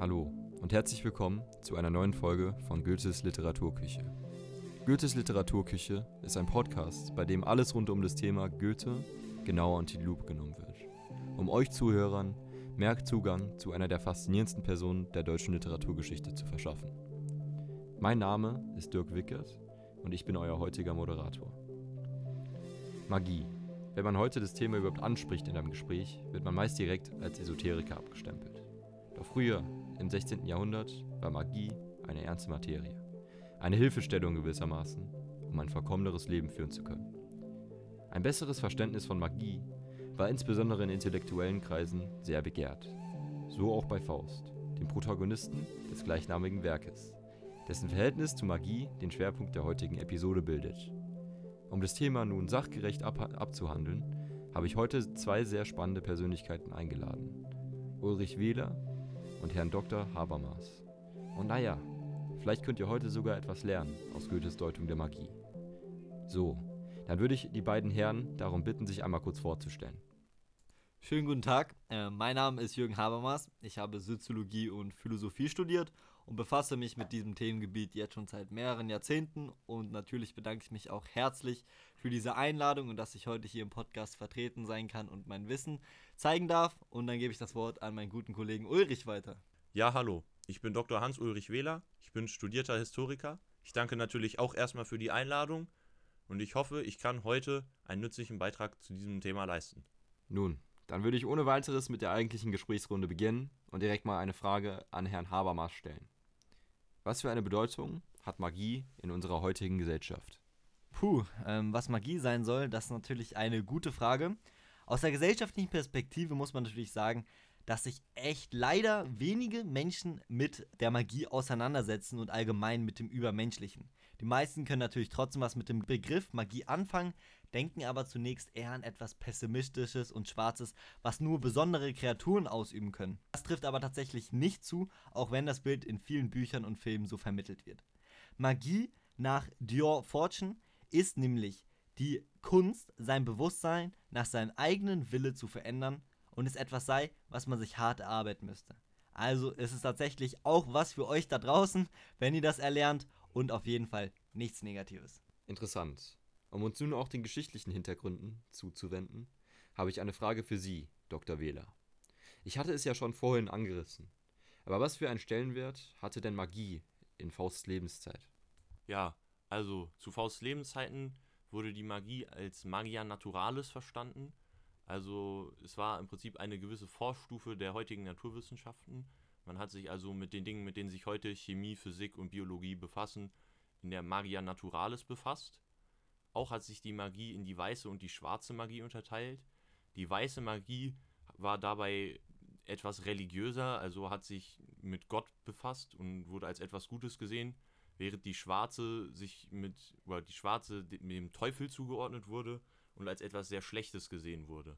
Hallo und herzlich willkommen zu einer neuen Folge von Goethes Literaturküche. Goethes Literaturküche ist ein Podcast, bei dem alles rund um das Thema Goethe genauer unter die Lupe genommen wird, um euch Zuhörern mehr Zugang zu einer der faszinierendsten Personen der deutschen Literaturgeschichte zu verschaffen. Mein Name ist Dirk Wickert und ich bin euer heutiger Moderator. Magie. Wenn man heute das Thema überhaupt anspricht in einem Gespräch, wird man meist direkt als Esoteriker abgestempelt. Doch früher, im 16. Jahrhundert, war Magie eine ernste Materie. Eine Hilfestellung gewissermaßen, um ein vollkommeneres Leben führen zu können. Ein besseres Verständnis von Magie war insbesondere in intellektuellen Kreisen sehr begehrt. So auch bei Faust, dem Protagonisten des gleichnamigen Werkes, dessen Verhältnis zu Magie den Schwerpunkt der heutigen Episode bildet. Um das Thema nun sachgerecht ab abzuhandeln, habe ich heute zwei sehr spannende Persönlichkeiten eingeladen. Ulrich Wähler und Herrn Dr. Habermas. Und naja, vielleicht könnt ihr heute sogar etwas lernen aus Goethes Deutung der Magie. So, dann würde ich die beiden Herren darum bitten, sich einmal kurz vorzustellen. Schönen guten Tag, äh, mein Name ist Jürgen Habermas. Ich habe Soziologie und Philosophie studiert und befasse mich mit diesem Themengebiet jetzt schon seit mehreren Jahrzehnten. Und natürlich bedanke ich mich auch herzlich für diese Einladung und dass ich heute hier im Podcast vertreten sein kann und mein Wissen zeigen darf. Und dann gebe ich das Wort an meinen guten Kollegen Ulrich weiter. Ja, hallo. Ich bin Dr. Hans-Ulrich Wähler. Ich bin studierter Historiker. Ich danke natürlich auch erstmal für die Einladung und ich hoffe, ich kann heute einen nützlichen Beitrag zu diesem Thema leisten. Nun, dann würde ich ohne weiteres mit der eigentlichen Gesprächsrunde beginnen und direkt mal eine Frage an Herrn Habermas stellen. Was für eine Bedeutung hat Magie in unserer heutigen Gesellschaft? Puh, ähm, was Magie sein soll, das ist natürlich eine gute Frage. Aus der gesellschaftlichen Perspektive muss man natürlich sagen, dass sich echt leider wenige Menschen mit der Magie auseinandersetzen und allgemein mit dem Übermenschlichen. Die meisten können natürlich trotzdem was mit dem Begriff Magie anfangen, denken aber zunächst eher an etwas Pessimistisches und Schwarzes, was nur besondere Kreaturen ausüben können. Das trifft aber tatsächlich nicht zu, auch wenn das Bild in vielen Büchern und Filmen so vermittelt wird. Magie nach Dior Fortune ist nämlich die Kunst, sein Bewusstsein nach seinem eigenen Wille zu verändern und es etwas sei, was man sich hart erarbeiten müsste. Also ist es tatsächlich auch was für euch da draußen, wenn ihr das erlernt und auf jeden Fall nichts Negatives. Interessant. Um uns nun auch den geschichtlichen Hintergründen zuzuwenden, habe ich eine Frage für Sie, Dr. Wähler. Ich hatte es ja schon vorhin angerissen. Aber was für einen Stellenwert hatte denn Magie in Fausts Lebenszeit? Ja, also zu Fausts Lebenszeiten wurde die Magie als Magia Naturalis verstanden. Also es war im Prinzip eine gewisse Vorstufe der heutigen Naturwissenschaften. Man hat sich also mit den Dingen, mit denen sich heute Chemie, Physik und Biologie befassen, in der Magia Naturalis befasst. Auch hat sich die Magie in die weiße und die schwarze Magie unterteilt. Die weiße Magie war dabei etwas religiöser, also hat sich mit Gott befasst und wurde als etwas Gutes gesehen, während die schwarze sich mit oder die schwarze dem Teufel zugeordnet wurde und als etwas sehr Schlechtes gesehen wurde.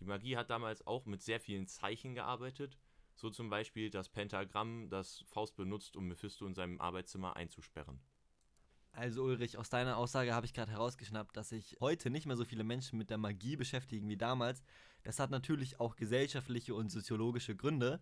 Die Magie hat damals auch mit sehr vielen Zeichen gearbeitet, so zum Beispiel das Pentagramm, das Faust benutzt, um Mephisto in seinem Arbeitszimmer einzusperren. Also Ulrich, aus deiner Aussage habe ich gerade herausgeschnappt, dass sich heute nicht mehr so viele Menschen mit der Magie beschäftigen wie damals. Das hat natürlich auch gesellschaftliche und soziologische Gründe.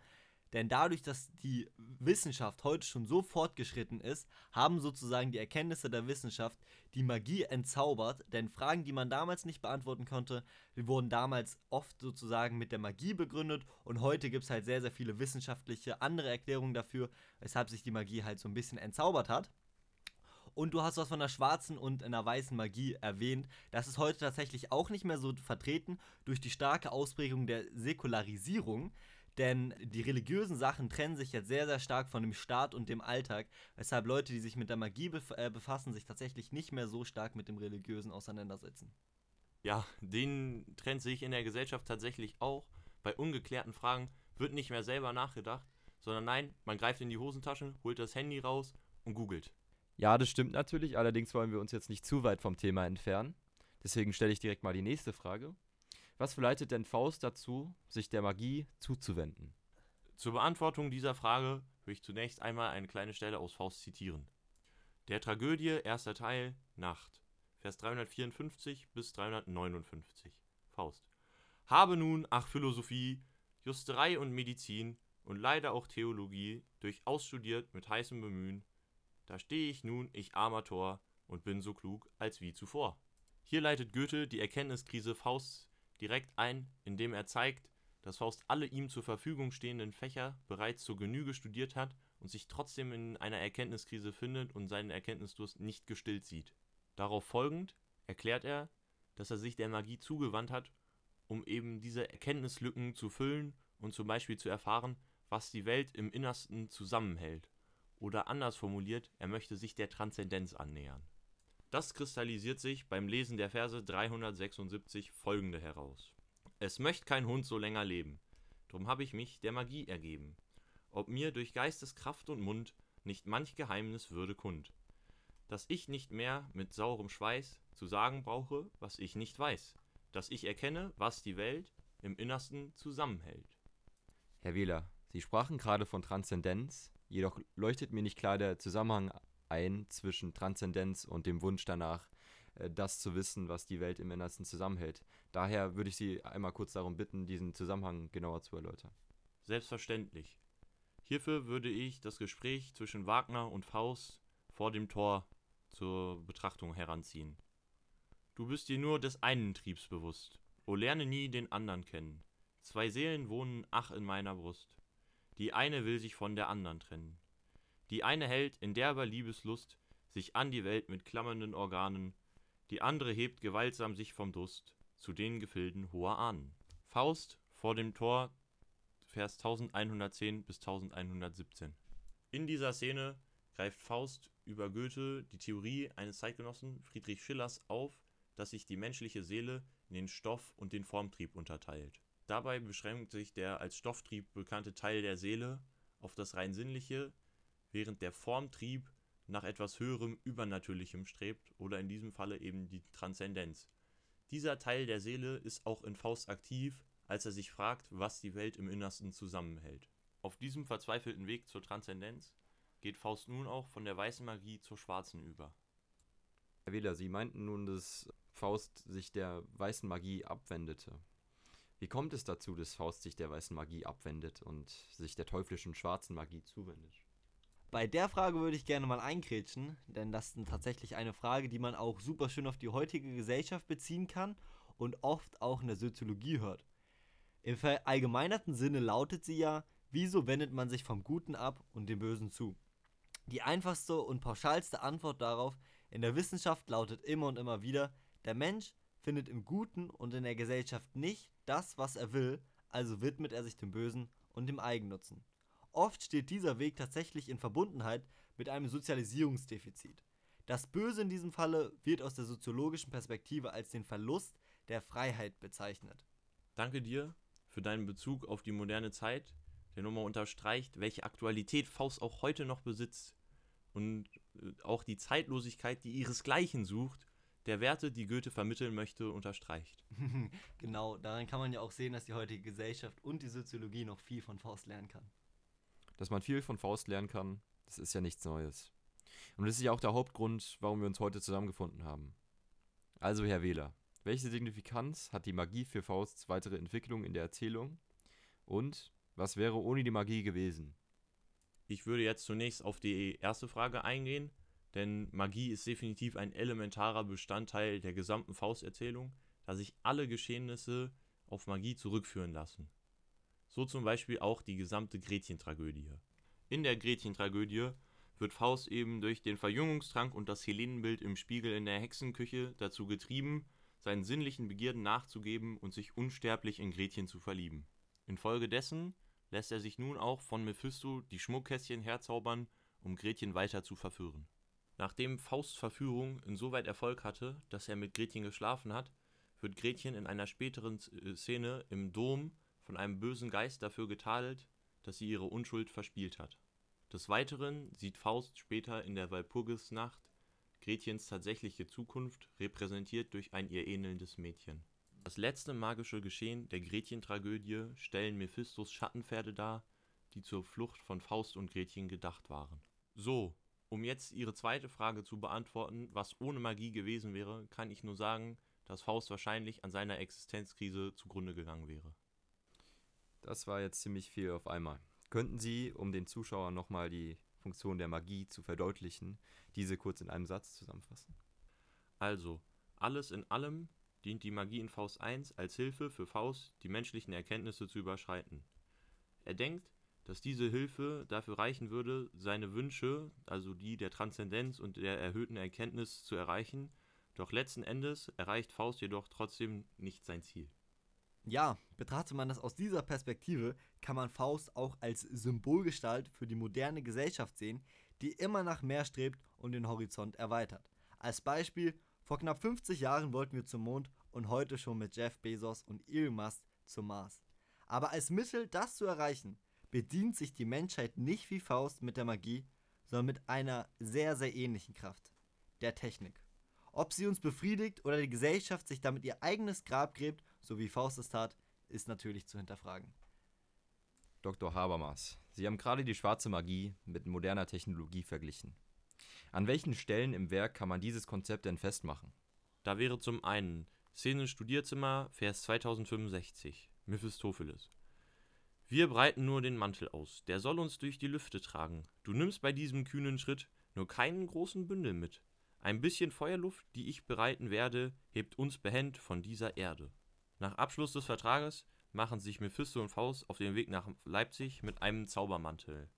Denn dadurch, dass die Wissenschaft heute schon so fortgeschritten ist, haben sozusagen die Erkenntnisse der Wissenschaft die Magie entzaubert. Denn Fragen, die man damals nicht beantworten konnte, wurden damals oft sozusagen mit der Magie begründet. Und heute gibt es halt sehr, sehr viele wissenschaftliche andere Erklärungen dafür, weshalb sich die Magie halt so ein bisschen entzaubert hat. Und du hast was von der schwarzen und einer weißen Magie erwähnt. Das ist heute tatsächlich auch nicht mehr so vertreten durch die starke Ausprägung der Säkularisierung. Denn die religiösen Sachen trennen sich jetzt sehr, sehr stark von dem Staat und dem Alltag, weshalb Leute, die sich mit der Magie bef äh, befassen, sich tatsächlich nicht mehr so stark mit dem Religiösen auseinandersetzen. Ja, den Trend sehe ich in der Gesellschaft tatsächlich auch. Bei ungeklärten Fragen wird nicht mehr selber nachgedacht, sondern nein, man greift in die Hosentasche, holt das Handy raus und googelt. Ja, das stimmt natürlich, allerdings wollen wir uns jetzt nicht zu weit vom Thema entfernen. Deswegen stelle ich direkt mal die nächste Frage. Was verleitet denn Faust dazu, sich der Magie zuzuwenden? Zur Beantwortung dieser Frage will ich zunächst einmal eine kleine Stelle aus Faust zitieren. Der Tragödie, erster Teil, Nacht, Vers 354 bis 359. Faust. Habe nun, ach Philosophie, Justerei und Medizin, und leider auch Theologie durchaus studiert mit heißem Bemühen, da stehe ich nun, ich armer Tor, und bin so klug als wie zuvor. Hier leitet Goethe die Erkenntniskrise Fausts direkt ein, indem er zeigt, dass Faust alle ihm zur Verfügung stehenden Fächer bereits zur Genüge studiert hat und sich trotzdem in einer Erkenntniskrise findet und seinen Erkenntnisdurst nicht gestillt sieht. Darauf folgend erklärt er, dass er sich der Magie zugewandt hat, um eben diese Erkenntnislücken zu füllen und zum Beispiel zu erfahren, was die Welt im Innersten zusammenhält. Oder anders formuliert, er möchte sich der Transzendenz annähern. Das kristallisiert sich beim Lesen der Verse 376 folgende heraus. Es möcht kein Hund so länger leben, drum hab ich mich der Magie ergeben. Ob mir durch Geisteskraft und Mund nicht manch Geheimnis würde kund, dass ich nicht mehr mit saurem Schweiß zu sagen brauche, was ich nicht weiß, dass ich erkenne, was die Welt im Innersten zusammenhält. Herr Wähler, Sie sprachen gerade von Transzendenz, jedoch leuchtet mir nicht klar der Zusammenhang ein zwischen Transzendenz und dem Wunsch danach, äh, das zu wissen, was die Welt im Innersten zusammenhält. Daher würde ich Sie einmal kurz darum bitten, diesen Zusammenhang genauer zu erläutern. Selbstverständlich. Hierfür würde ich das Gespräch zwischen Wagner und Faust vor dem Tor zur Betrachtung heranziehen. Du bist dir nur des einen Triebs bewusst, o lerne nie den andern kennen. Zwei Seelen wohnen ach in meiner Brust, die eine will sich von der andern trennen. Die eine hält in derber Liebeslust sich an die Welt mit klammernden Organen, die andere hebt gewaltsam sich vom Durst zu den Gefilden hoher Ahnen. Faust vor dem Tor, Vers 1110 bis 1117. In dieser Szene greift Faust über Goethe die Theorie eines Zeitgenossen Friedrich Schillers auf, dass sich die menschliche Seele in den Stoff- und den Formtrieb unterteilt. Dabei beschränkt sich der als Stofftrieb bekannte Teil der Seele auf das rein Sinnliche, während der Formtrieb nach etwas Höherem, Übernatürlichem strebt oder in diesem Falle eben die Transzendenz. Dieser Teil der Seele ist auch in Faust aktiv, als er sich fragt, was die Welt im Innersten zusammenhält. Auf diesem verzweifelten Weg zur Transzendenz geht Faust nun auch von der weißen Magie zur schwarzen über. Herr Wähler, Sie meinten nun, dass Faust sich der weißen Magie abwendete. Wie kommt es dazu, dass Faust sich der weißen Magie abwendet und sich der teuflischen schwarzen Magie zuwendet? Bei der Frage würde ich gerne mal einkrätschen, denn das ist tatsächlich eine Frage, die man auch super schön auf die heutige Gesellschaft beziehen kann und oft auch in der Soziologie hört. Im verallgemeinerten Sinne lautet sie ja, wieso wendet man sich vom Guten ab und dem Bösen zu? Die einfachste und pauschalste Antwort darauf in der Wissenschaft lautet immer und immer wieder, der Mensch findet im Guten und in der Gesellschaft nicht das, was er will, also widmet er sich dem Bösen und dem Eigennutzen. Oft steht dieser Weg tatsächlich in Verbundenheit mit einem Sozialisierungsdefizit. Das Böse in diesem Falle wird aus der soziologischen Perspektive als den Verlust der Freiheit bezeichnet. Danke dir für deinen Bezug auf die moderne Zeit, der nochmal unterstreicht, welche Aktualität Faust auch heute noch besitzt und äh, auch die Zeitlosigkeit, die ihresgleichen sucht der Werte, die Goethe vermitteln möchte, unterstreicht. genau, daran kann man ja auch sehen, dass die heutige Gesellschaft und die Soziologie noch viel von Faust lernen kann. Dass man viel von Faust lernen kann, das ist ja nichts Neues. Und das ist ja auch der Hauptgrund, warum wir uns heute zusammengefunden haben. Also, Herr Wähler, welche Signifikanz hat die Magie für Fausts weitere Entwicklung in der Erzählung? Und was wäre ohne die Magie gewesen? Ich würde jetzt zunächst auf die erste Frage eingehen denn Magie ist definitiv ein elementarer Bestandteil der gesamten Fausterzählung, da sich alle Geschehnisse auf Magie zurückführen lassen. So zum Beispiel auch die gesamte Gretchen-Tragödie. In der Gretchen-Tragödie wird Faust eben durch den Verjüngungstrank und das Helenenbild im Spiegel in der Hexenküche dazu getrieben, seinen sinnlichen Begierden nachzugeben und sich unsterblich in Gretchen zu verlieben. Infolgedessen lässt er sich nun auch von Mephisto die Schmuckkästchen herzaubern, um Gretchen weiter zu verführen. Nachdem Fausts Verführung insoweit Erfolg hatte, dass er mit Gretchen geschlafen hat, wird Gretchen in einer späteren äh, Szene im Dom von einem bösen Geist dafür getadelt, dass sie ihre Unschuld verspielt hat. Des Weiteren sieht Faust später in der Walpurgisnacht Gretchens tatsächliche Zukunft, repräsentiert durch ein ihr ähnelndes Mädchen. Das letzte magische Geschehen der Gretchen-Tragödie stellen Mephistos Schattenpferde dar, die zur Flucht von Faust und Gretchen gedacht waren. So, um jetzt Ihre zweite Frage zu beantworten, was ohne Magie gewesen wäre, kann ich nur sagen, dass Faust wahrscheinlich an seiner Existenzkrise zugrunde gegangen wäre. Das war jetzt ziemlich viel auf einmal. Könnten Sie, um den Zuschauern nochmal die Funktion der Magie zu verdeutlichen, diese kurz in einem Satz zusammenfassen? Also, alles in allem dient die Magie in Faust 1 als Hilfe für Faust, die menschlichen Erkenntnisse zu überschreiten. Er denkt, dass diese Hilfe dafür reichen würde, seine Wünsche, also die der Transzendenz und der erhöhten Erkenntnis, zu erreichen, doch letzten Endes erreicht Faust jedoch trotzdem nicht sein Ziel. Ja, betrachtet man das aus dieser Perspektive, kann man Faust auch als Symbolgestalt für die moderne Gesellschaft sehen, die immer nach mehr strebt und den Horizont erweitert. Als Beispiel, vor knapp 50 Jahren wollten wir zum Mond und heute schon mit Jeff Bezos und Elon Musk zum Mars. Aber als Mittel, das zu erreichen, bedient sich die Menschheit nicht wie Faust mit der Magie, sondern mit einer sehr, sehr ähnlichen Kraft, der Technik. Ob sie uns befriedigt oder die Gesellschaft sich damit ihr eigenes Grab gräbt, so wie Faust es tat, ist natürlich zu hinterfragen. Dr. Habermas, Sie haben gerade die schwarze Magie mit moderner Technologie verglichen. An welchen Stellen im Werk kann man dieses Konzept denn festmachen? Da wäre zum einen Szene Studierzimmer, Vers 2065, Mephistopheles. Wir breiten nur den Mantel aus, der soll uns durch die Lüfte tragen. Du nimmst bei diesem kühnen Schritt nur keinen großen Bündel mit. Ein bisschen Feuerluft, die ich bereiten werde, hebt uns behend von dieser Erde. Nach Abschluss des Vertrages machen sich Mephisto und Faust auf den Weg nach Leipzig mit einem Zaubermantel.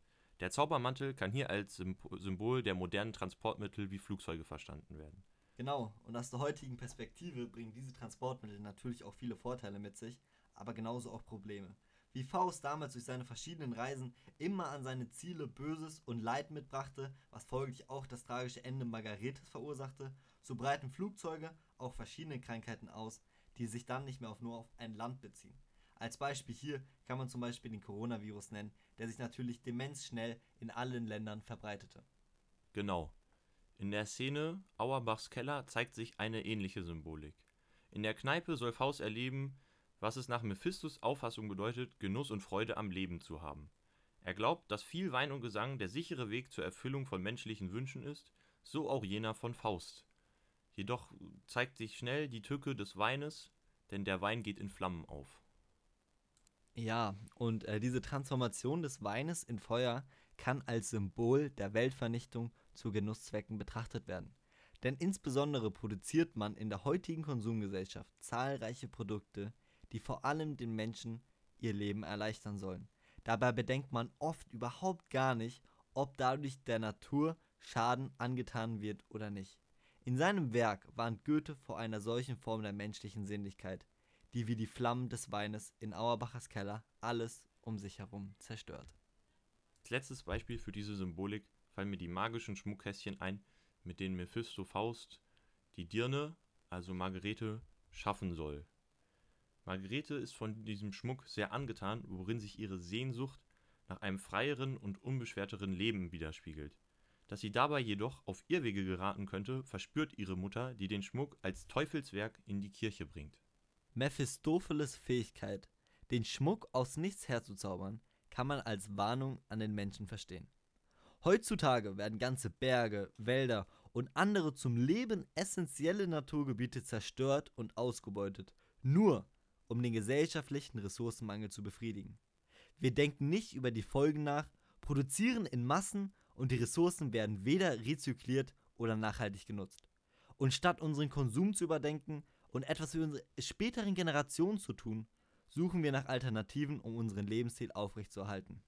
Der Zaubermantel kann hier als Symbol der modernen Transportmittel wie Flugzeuge verstanden werden. Genau, und aus der heutigen Perspektive bringen diese Transportmittel natürlich auch viele Vorteile mit sich, aber genauso auch Probleme. Wie Faust damals durch seine verschiedenen Reisen immer an seine Ziele Böses und Leid mitbrachte, was folglich auch das tragische Ende Margaretes verursachte, so breiten Flugzeuge auch verschiedene Krankheiten aus, die sich dann nicht mehr auf nur auf ein Land beziehen. Als Beispiel hier kann man zum Beispiel den Coronavirus nennen, der sich natürlich demenzschnell in allen Ländern verbreitete. Genau. In der Szene Auerbachs Keller zeigt sich eine ähnliche Symbolik. In der Kneipe soll Faust erleben, was es nach Mephistos Auffassung bedeutet, Genuss und Freude am Leben zu haben. Er glaubt, dass viel Wein und Gesang der sichere Weg zur Erfüllung von menschlichen Wünschen ist, so auch jener von Faust. Jedoch zeigt sich schnell die Tücke des Weines, denn der Wein geht in Flammen auf. Ja, und äh, diese Transformation des Weines in Feuer kann als Symbol der Weltvernichtung zu Genusszwecken betrachtet werden. Denn insbesondere produziert man in der heutigen Konsumgesellschaft zahlreiche Produkte, die vor allem den Menschen ihr Leben erleichtern sollen. Dabei bedenkt man oft überhaupt gar nicht, ob dadurch der Natur Schaden angetan wird oder nicht. In seinem Werk warnt Goethe vor einer solchen Form der menschlichen Sinnlichkeit, die wie die Flammen des Weines in Auerbachers Keller alles um sich herum zerstört. Als letztes Beispiel für diese Symbolik fallen mir die magischen Schmuckkästchen ein, mit denen Mephisto Faust die Dirne, also Margarete, schaffen soll. Margarete ist von diesem Schmuck sehr angetan, worin sich ihre Sehnsucht nach einem freieren und unbeschwerteren Leben widerspiegelt. Dass sie dabei jedoch auf Irrwege geraten könnte, verspürt ihre Mutter, die den Schmuck als Teufelswerk in die Kirche bringt. Mephistopheles Fähigkeit, den Schmuck aus nichts herzuzaubern, kann man als Warnung an den Menschen verstehen. Heutzutage werden ganze Berge, Wälder und andere zum Leben essentielle Naturgebiete zerstört und ausgebeutet, nur um den gesellschaftlichen Ressourcenmangel zu befriedigen. Wir denken nicht über die Folgen nach, produzieren in Massen und die Ressourcen werden weder rezykliert oder nachhaltig genutzt. Und statt unseren Konsum zu überdenken, und etwas für unsere späteren Generationen zu tun, suchen wir nach Alternativen, um unseren Lebensstil aufrechtzuerhalten.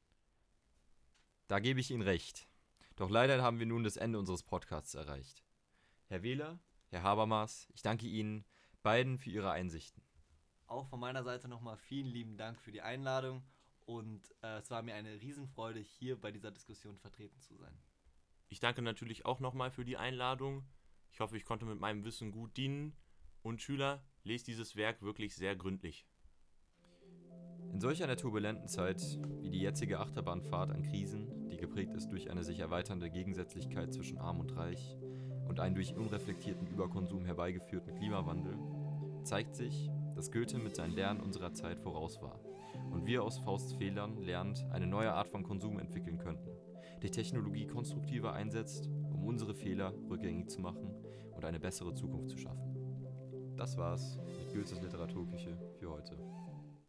Da gebe ich Ihnen recht. Doch leider haben wir nun das Ende unseres Podcasts erreicht. Herr Wähler, Herr Habermas, ich danke Ihnen beiden für Ihre Einsichten. Auch von meiner Seite nochmal vielen lieben Dank für die Einladung und äh, es war mir eine Riesenfreude, hier bei dieser Diskussion vertreten zu sein. Ich danke natürlich auch nochmal für die Einladung. Ich hoffe, ich konnte mit meinem Wissen gut dienen und Schüler, lest dieses Werk wirklich sehr gründlich. In solch einer turbulenten Zeit wie die jetzige Achterbahnfahrt an Krisen, die geprägt ist durch eine sich erweiternde Gegensätzlichkeit zwischen Arm und Reich und einen durch unreflektierten Überkonsum herbeigeführten Klimawandel, zeigt sich, dass Goethe mit seinen Lernen unserer Zeit voraus war und wir aus Fausts Fehlern lernend eine neue Art von Konsum entwickeln könnten, die Technologie konstruktiver einsetzt, um unsere Fehler rückgängig zu machen und eine bessere Zukunft zu schaffen. Das war's mit Goethes Literaturküche für heute.